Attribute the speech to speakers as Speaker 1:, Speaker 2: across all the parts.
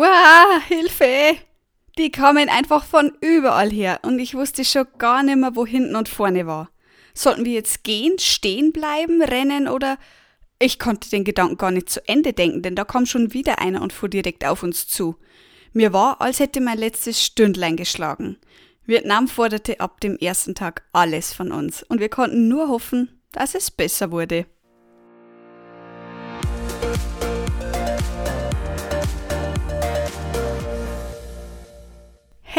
Speaker 1: Wow, Hilfe! Die kamen einfach von überall her und ich wusste schon gar nicht mehr, wo hinten und vorne war. Sollten wir jetzt gehen, stehen bleiben, rennen oder. Ich konnte den Gedanken gar nicht zu Ende denken, denn da kam schon wieder einer und fuhr direkt auf uns zu. Mir war, als hätte mein letztes Stündlein geschlagen. Vietnam forderte ab dem ersten Tag alles von uns und wir konnten nur hoffen, dass es besser wurde.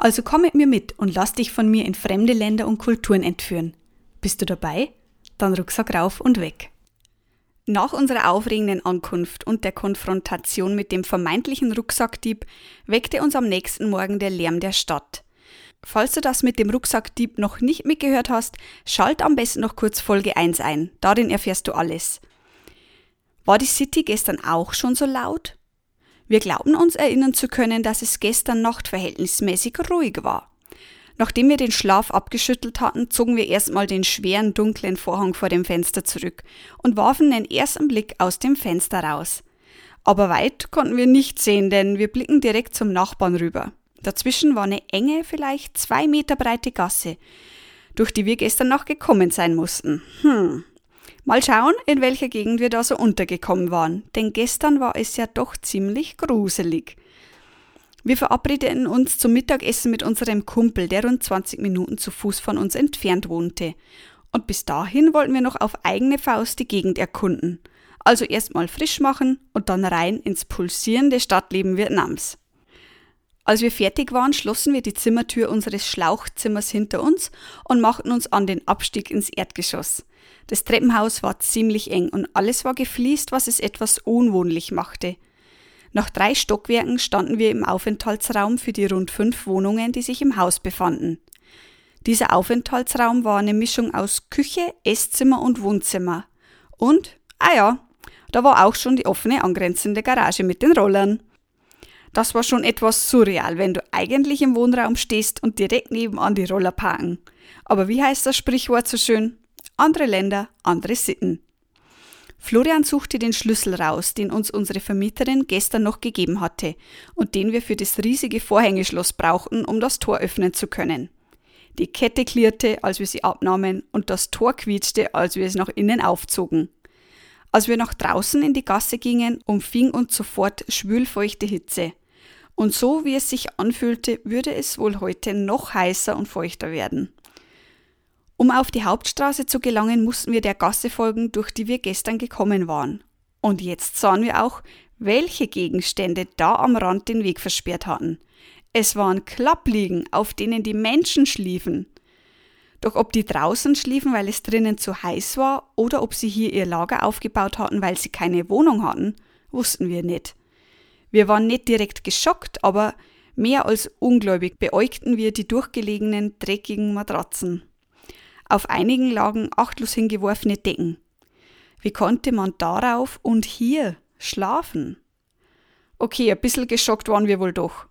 Speaker 1: Also komm mit mir mit und lass dich von mir in fremde Länder und Kulturen entführen. Bist du dabei? Dann Rucksack rauf und weg. Nach unserer aufregenden Ankunft und der Konfrontation mit dem vermeintlichen Rucksackdieb weckte uns am nächsten Morgen der Lärm der Stadt. Falls du das mit dem Rucksackdieb noch nicht mitgehört hast, schalt am besten noch kurz Folge 1 ein. Darin erfährst du alles. War die City gestern auch schon so laut? Wir glauben uns erinnern zu können, dass es gestern Nacht verhältnismäßig ruhig war. Nachdem wir den Schlaf abgeschüttelt hatten, zogen wir erstmal den schweren, dunklen Vorhang vor dem Fenster zurück und warfen den ersten Blick aus dem Fenster raus. Aber weit konnten wir nicht sehen, denn wir blicken direkt zum Nachbarn rüber. Dazwischen war eine enge, vielleicht zwei Meter breite Gasse, durch die wir gestern Nacht gekommen sein mussten. Hm, Mal schauen, in welcher Gegend wir da so untergekommen waren, denn gestern war es ja doch ziemlich gruselig. Wir verabredeten uns zum Mittagessen mit unserem Kumpel, der rund 20 Minuten zu Fuß von uns entfernt wohnte. Und bis dahin wollten wir noch auf eigene Faust die Gegend erkunden. Also erstmal frisch machen und dann rein ins pulsierende Stadtleben Vietnams. Als wir fertig waren, schlossen wir die Zimmertür unseres Schlauchzimmers hinter uns und machten uns an den Abstieg ins Erdgeschoss. Das Treppenhaus war ziemlich eng und alles war gefliest, was es etwas unwohnlich machte. Nach drei Stockwerken standen wir im Aufenthaltsraum für die rund fünf Wohnungen, die sich im Haus befanden. Dieser Aufenthaltsraum war eine Mischung aus Küche, Esszimmer und Wohnzimmer. Und, ah ja, da war auch schon die offene angrenzende Garage mit den Rollern. Das war schon etwas surreal, wenn du eigentlich im Wohnraum stehst und direkt nebenan die Roller parken. Aber wie heißt das Sprichwort so schön? Andere Länder, andere Sitten. Florian suchte den Schlüssel raus, den uns unsere Vermieterin gestern noch gegeben hatte und den wir für das riesige Vorhängeschloss brauchten, um das Tor öffnen zu können. Die Kette klirrte, als wir sie abnahmen, und das Tor quietschte, als wir es nach innen aufzogen. Als wir nach draußen in die Gasse gingen, umfing uns sofort schwülfeuchte Hitze. Und so wie es sich anfühlte, würde es wohl heute noch heißer und feuchter werden. Um auf die Hauptstraße zu gelangen, mussten wir der Gasse folgen, durch die wir gestern gekommen waren. Und jetzt sahen wir auch, welche Gegenstände da am Rand den Weg versperrt hatten. Es waren Klappliegen, auf denen die Menschen schliefen. Doch ob die draußen schliefen, weil es drinnen zu heiß war, oder ob sie hier ihr Lager aufgebaut hatten, weil sie keine Wohnung hatten, wussten wir nicht. Wir waren nicht direkt geschockt, aber mehr als ungläubig beäugten wir die durchgelegenen, dreckigen Matratzen. Auf einigen lagen achtlos hingeworfene Decken. Wie konnte man darauf und hier schlafen? Okay, ein bisschen geschockt waren wir wohl doch.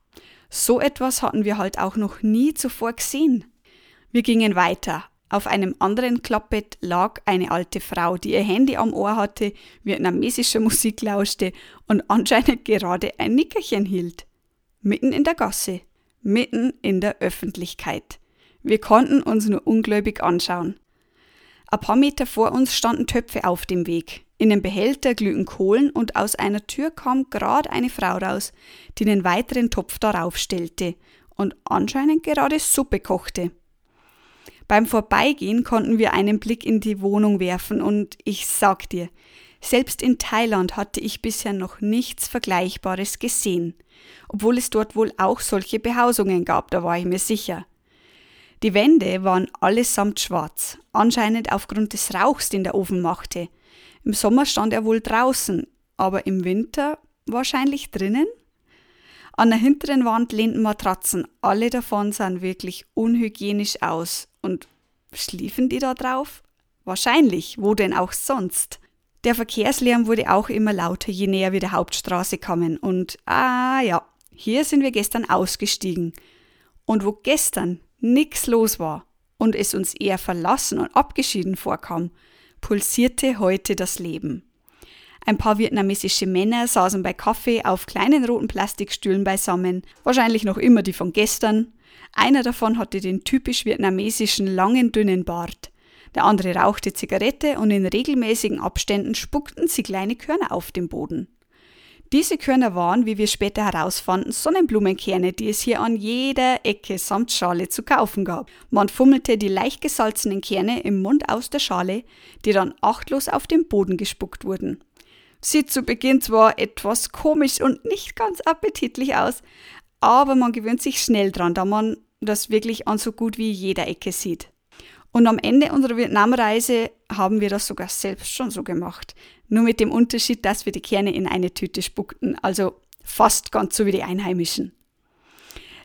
Speaker 1: So etwas hatten wir halt auch noch nie zuvor gesehen. Wir gingen weiter. Auf einem anderen Klappbett lag eine alte Frau, die ihr Handy am Ohr hatte, vietnamesische Musik lauschte und anscheinend gerade ein Nickerchen hielt. Mitten in der Gasse, mitten in der Öffentlichkeit. Wir konnten uns nur ungläubig anschauen. Ein paar Meter vor uns standen Töpfe auf dem Weg. In dem Behälter glühten Kohlen und aus einer Tür kam gerade eine Frau raus, die einen weiteren Topf darauf stellte und anscheinend gerade Suppe kochte. Beim Vorbeigehen konnten wir einen Blick in die Wohnung werfen und ich sag dir, selbst in Thailand hatte ich bisher noch nichts Vergleichbares gesehen, obwohl es dort wohl auch solche Behausungen gab, da war ich mir sicher. Die Wände waren allesamt schwarz, anscheinend aufgrund des Rauchs, den der Ofen machte. Im Sommer stand er wohl draußen, aber im Winter wahrscheinlich drinnen? An der hinteren Wand lehnten Matratzen. Alle davon sahen wirklich unhygienisch aus. Und schliefen die da drauf? Wahrscheinlich, wo denn auch sonst? Der Verkehrslärm wurde auch immer lauter, je näher wir der Hauptstraße kamen. Und ah ja, hier sind wir gestern ausgestiegen. Und wo gestern nix los war und es uns eher verlassen und abgeschieden vorkam, pulsierte heute das Leben. Ein paar vietnamesische Männer saßen bei Kaffee auf kleinen roten Plastikstühlen beisammen, wahrscheinlich noch immer die von gestern. Einer davon hatte den typisch vietnamesischen langen, dünnen Bart. Der andere rauchte Zigarette und in regelmäßigen Abständen spuckten sie kleine Körner auf den Boden. Diese Körner waren, wie wir später herausfanden, Sonnenblumenkerne, die es hier an jeder Ecke samt Schale zu kaufen gab. Man fummelte die leicht gesalzenen Kerne im Mund aus der Schale, die dann achtlos auf den Boden gespuckt wurden. Sieht zu Beginn zwar etwas komisch und nicht ganz appetitlich aus, aber man gewöhnt sich schnell dran, da man das wirklich an so gut wie jeder Ecke sieht. Und am Ende unserer Vietnamreise haben wir das sogar selbst schon so gemacht. Nur mit dem Unterschied, dass wir die Kerne in eine Tüte spuckten, also fast ganz so wie die Einheimischen.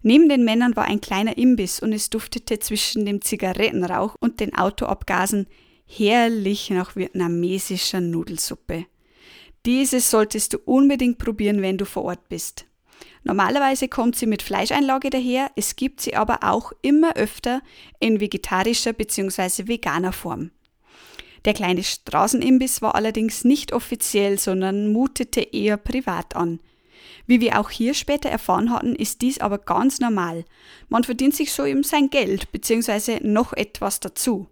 Speaker 1: Neben den Männern war ein kleiner Imbiss und es duftete zwischen dem Zigarettenrauch und den Autoabgasen herrlich nach vietnamesischer Nudelsuppe. Diese solltest du unbedingt probieren, wenn du vor Ort bist. Normalerweise kommt sie mit Fleischeinlage daher, es gibt sie aber auch immer öfter in vegetarischer bzw. veganer Form. Der kleine Straßenimbiss war allerdings nicht offiziell, sondern mutete eher privat an. Wie wir auch hier später erfahren hatten, ist dies aber ganz normal. Man verdient sich so eben sein Geld bzw. noch etwas dazu.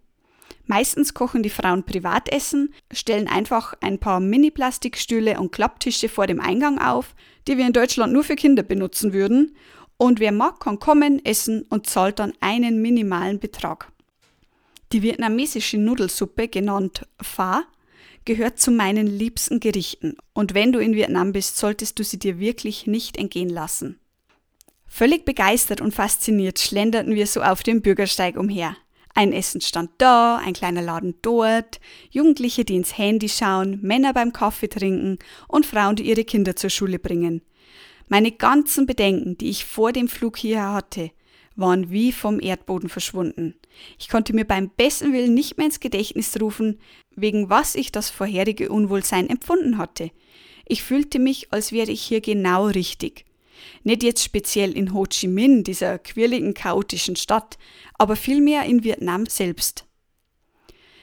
Speaker 1: Meistens kochen die Frauen Privatessen, stellen einfach ein paar Mini-Plastikstühle und Klapptische vor dem Eingang auf, die wir in Deutschland nur für Kinder benutzen würden, und wer mag, kann kommen, essen und zahlt dann einen minimalen Betrag. Die vietnamesische Nudelsuppe, genannt Pho, gehört zu meinen liebsten Gerichten und wenn du in Vietnam bist, solltest du sie dir wirklich nicht entgehen lassen. Völlig begeistert und fasziniert schlenderten wir so auf dem Bürgersteig umher. Ein Essen stand da, ein kleiner Laden dort, Jugendliche, die ins Handy schauen, Männer beim Kaffee trinken und Frauen, die ihre Kinder zur Schule bringen. Meine ganzen Bedenken, die ich vor dem Flug hierher hatte, waren wie vom Erdboden verschwunden. Ich konnte mir beim besten Willen nicht mehr ins Gedächtnis rufen, wegen was ich das vorherige Unwohlsein empfunden hatte. Ich fühlte mich, als wäre ich hier genau richtig. Nicht jetzt speziell in Ho Chi Minh, dieser quirligen, chaotischen Stadt, aber vielmehr in Vietnam selbst.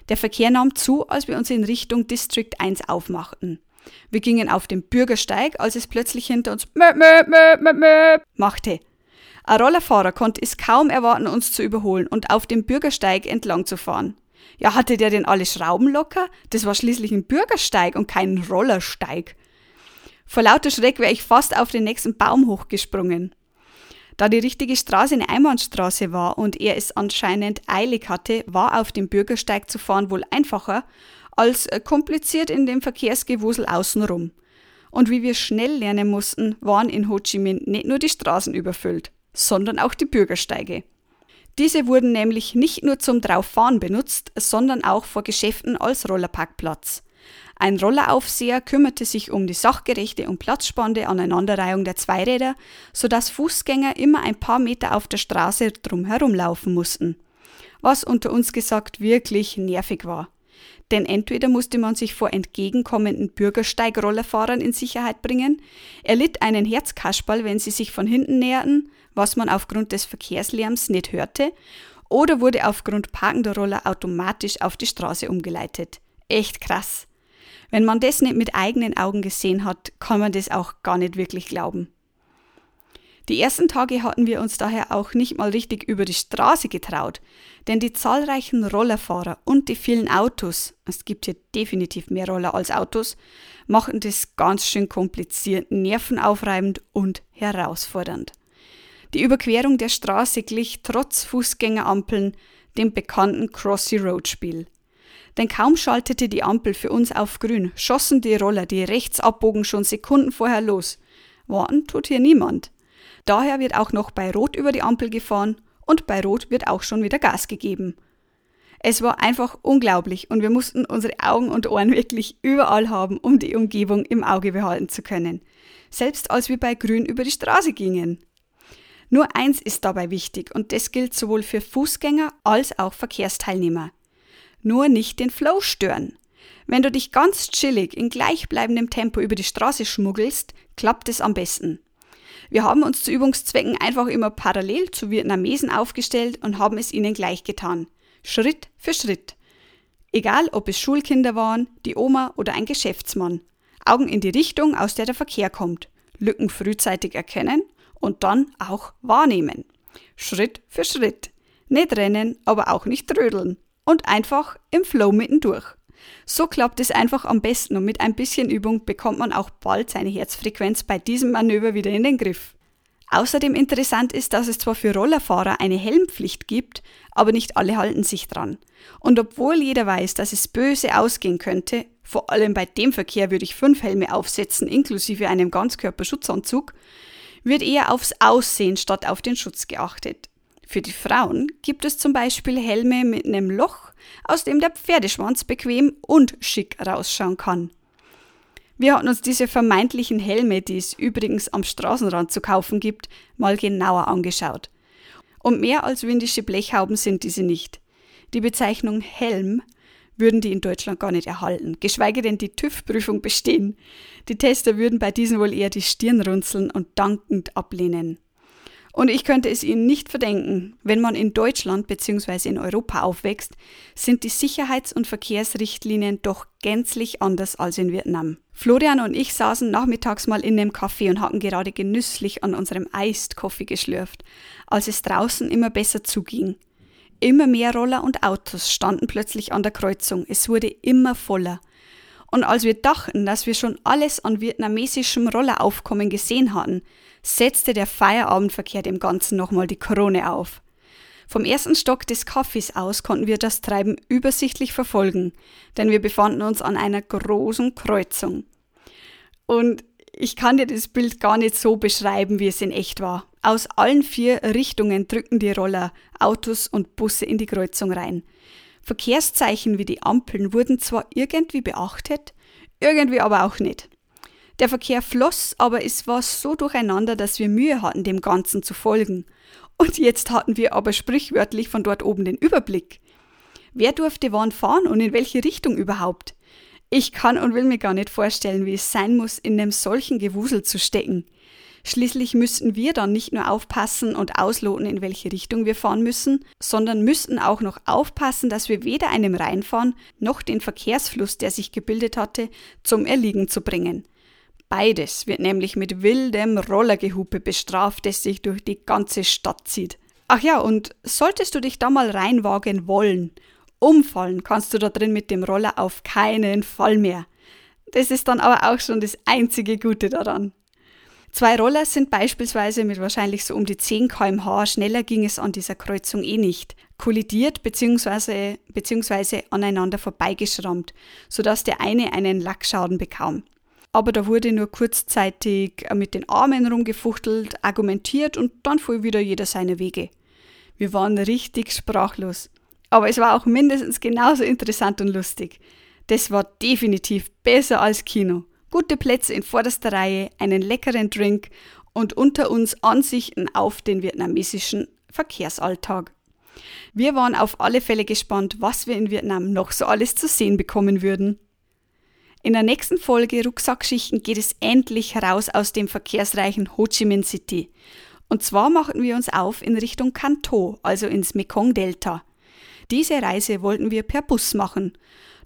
Speaker 1: Der Verkehr nahm zu, als wir uns in Richtung District 1 aufmachten. Wir gingen auf den Bürgersteig, als es plötzlich hinter uns möp, möp, möp, möp, möp machte. Ein Rollerfahrer konnte es kaum erwarten, uns zu überholen und auf dem Bürgersteig entlang zu fahren. Ja, hatte der denn alle Schrauben locker? Das war schließlich ein Bürgersteig und kein Rollersteig. Vor lauter Schreck wäre ich fast auf den nächsten Baum hochgesprungen. Da die richtige Straße eine Einbahnstraße war und er es anscheinend eilig hatte, war auf dem Bürgersteig zu fahren wohl einfacher als äh, kompliziert in dem Verkehrsgewusel außenrum. Und wie wir schnell lernen mussten, waren in Ho Chi Minh nicht nur die Straßen überfüllt, sondern auch die Bürgersteige. Diese wurden nämlich nicht nur zum Drauffahren benutzt, sondern auch vor Geschäften als Rollerparkplatz. Ein Rolleraufseher kümmerte sich um die sachgerechte und platzspannende Aneinanderreihung der Zweiräder, sodass Fußgänger immer ein paar Meter auf der Straße drumherum laufen mussten. Was unter uns gesagt wirklich nervig war. Denn entweder musste man sich vor entgegenkommenden Bürgersteigrollerfahrern in Sicherheit bringen, er litt einen Herzkasperl, wenn sie sich von hinten näherten, was man aufgrund des Verkehrslärms nicht hörte, oder wurde aufgrund parkender Roller automatisch auf die Straße umgeleitet. Echt krass. Wenn man das nicht mit eigenen Augen gesehen hat, kann man das auch gar nicht wirklich glauben. Die ersten Tage hatten wir uns daher auch nicht mal richtig über die Straße getraut, denn die zahlreichen Rollerfahrer und die vielen Autos, es gibt hier definitiv mehr Roller als Autos, machten das ganz schön kompliziert, nervenaufreibend und herausfordernd. Die Überquerung der Straße glich trotz Fußgängerampeln dem bekannten Crossy Road Spiel. Denn kaum schaltete die Ampel für uns auf grün, schossen die Roller, die rechts abbogen, schon Sekunden vorher los. Warten tut hier niemand. Daher wird auch noch bei Rot über die Ampel gefahren und bei Rot wird auch schon wieder Gas gegeben. Es war einfach unglaublich und wir mussten unsere Augen und Ohren wirklich überall haben, um die Umgebung im Auge behalten zu können. selbst als wir bei Grün über die Straße gingen. Nur eins ist dabei wichtig und das gilt sowohl für Fußgänger als auch Verkehrsteilnehmer. Nur nicht den Flow stören. Wenn du dich ganz chillig in gleichbleibendem Tempo über die Straße schmuggelst, klappt es am besten. Wir haben uns zu Übungszwecken einfach immer parallel zu Vietnamesen aufgestellt und haben es ihnen gleich getan. Schritt für Schritt. Egal, ob es Schulkinder waren, die Oma oder ein Geschäftsmann. Augen in die Richtung, aus der der Verkehr kommt. Lücken frühzeitig erkennen und dann auch wahrnehmen. Schritt für Schritt. Nicht rennen, aber auch nicht trödeln. Und einfach im Flow mittendurch. So klappt es einfach am besten und mit ein bisschen Übung bekommt man auch bald seine Herzfrequenz bei diesem Manöver wieder in den Griff. Außerdem interessant ist, dass es zwar für Rollerfahrer eine Helmpflicht gibt, aber nicht alle halten sich dran. Und obwohl jeder weiß, dass es böse ausgehen könnte, vor allem bei dem Verkehr würde ich fünf Helme aufsetzen, inklusive einem Ganzkörperschutzanzug, wird eher aufs Aussehen statt auf den Schutz geachtet. Für die Frauen gibt es zum Beispiel Helme mit einem Loch, aus dem der Pferdeschwanz bequem und schick rausschauen kann. Wir hatten uns diese vermeintlichen Helme, die es übrigens am Straßenrand zu kaufen gibt, mal genauer angeschaut. Und mehr als windische Blechhauben sind diese nicht. Die Bezeichnung Helm würden die in Deutschland gar nicht erhalten, geschweige denn die TÜV-Prüfung bestehen. Die Tester würden bei diesen wohl eher die Stirn runzeln und dankend ablehnen. Und ich könnte es Ihnen nicht verdenken, wenn man in Deutschland bzw. in Europa aufwächst, sind die Sicherheits- und Verkehrsrichtlinien doch gänzlich anders als in Vietnam. Florian und ich saßen nachmittags mal in dem Café und hatten gerade genüsslich an unserem Iced Coffee geschlürft, als es draußen immer besser zuging. Immer mehr Roller und Autos standen plötzlich an der Kreuzung. Es wurde immer voller. Und als wir dachten, dass wir schon alles an vietnamesischem Rolleraufkommen gesehen hatten, setzte der Feierabendverkehr dem Ganzen nochmal die Krone auf. Vom ersten Stock des Cafés aus konnten wir das Treiben übersichtlich verfolgen, denn wir befanden uns an einer großen Kreuzung. Und ich kann dir das Bild gar nicht so beschreiben, wie es in echt war. Aus allen vier Richtungen drückten die Roller, Autos und Busse in die Kreuzung rein. Verkehrszeichen wie die Ampeln wurden zwar irgendwie beachtet, irgendwie aber auch nicht. Der Verkehr floss, aber es war so durcheinander, dass wir Mühe hatten, dem Ganzen zu folgen. Und jetzt hatten wir aber sprichwörtlich von dort oben den Überblick. Wer durfte wann fahren und in welche Richtung überhaupt? Ich kann und will mir gar nicht vorstellen, wie es sein muss, in einem solchen Gewusel zu stecken. Schließlich müssten wir dann nicht nur aufpassen und ausloten, in welche Richtung wir fahren müssen, sondern müssten auch noch aufpassen, dass wir weder einem reinfahren noch den Verkehrsfluss, der sich gebildet hatte, zum Erliegen zu bringen. Beides wird nämlich mit wildem Rollergehupe bestraft, das sich durch die ganze Stadt zieht. Ach ja, und solltest du dich da mal reinwagen wollen, umfallen kannst du da drin mit dem Roller auf keinen Fall mehr. Das ist dann aber auch schon das einzige Gute daran. Zwei Roller sind beispielsweise mit wahrscheinlich so um die 10 km/h, schneller ging es an dieser Kreuzung eh nicht, kollidiert bzw. beziehungsweise aneinander vorbeigeschrammt, sodass der eine einen Lackschaden bekam aber da wurde nur kurzzeitig mit den Armen rumgefuchtelt, argumentiert und dann fuhr wieder jeder seine Wege. Wir waren richtig sprachlos. Aber es war auch mindestens genauso interessant und lustig. Das war definitiv besser als Kino. Gute Plätze in vorderster Reihe, einen leckeren Drink und unter uns Ansichten auf den vietnamesischen Verkehrsalltag. Wir waren auf alle Fälle gespannt, was wir in Vietnam noch so alles zu sehen bekommen würden. In der nächsten Folge Rucksackschichten geht es endlich heraus aus dem verkehrsreichen Ho Chi Minh City. Und zwar machen wir uns auf in Richtung Kanto, also ins Mekong-Delta. Diese Reise wollten wir per Bus machen.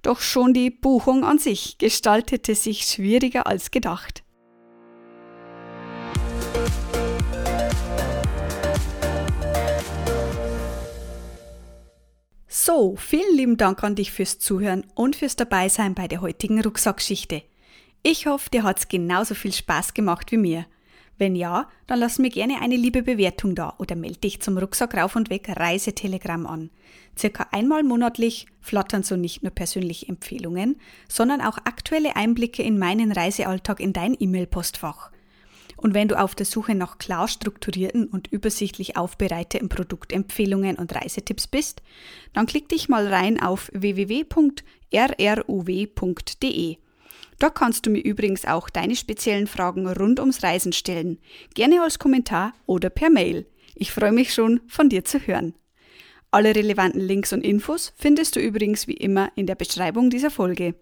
Speaker 1: Doch schon die Buchung an sich gestaltete sich schwieriger als gedacht. So, vielen lieben Dank an dich fürs Zuhören und fürs Dabeisein bei der heutigen Rucksackschichte. Ich hoffe, dir hat's genauso viel Spaß gemacht wie mir. Wenn ja, dann lass mir gerne eine liebe Bewertung da oder melde dich zum Rucksack rauf und weg Reisetelegramm an. Circa einmal monatlich flattern so nicht nur persönliche Empfehlungen, sondern auch aktuelle Einblicke in meinen Reisealltag in dein E-Mail-Postfach. Und wenn du auf der Suche nach klar strukturierten und übersichtlich aufbereiteten Produktempfehlungen und Reisetipps bist, dann klick dich mal rein auf www.rruw.de. Da kannst du mir übrigens auch deine speziellen Fragen rund ums Reisen stellen, gerne als Kommentar oder per Mail. Ich freue mich schon, von dir zu hören. Alle relevanten Links und Infos findest du übrigens wie immer in der Beschreibung dieser Folge.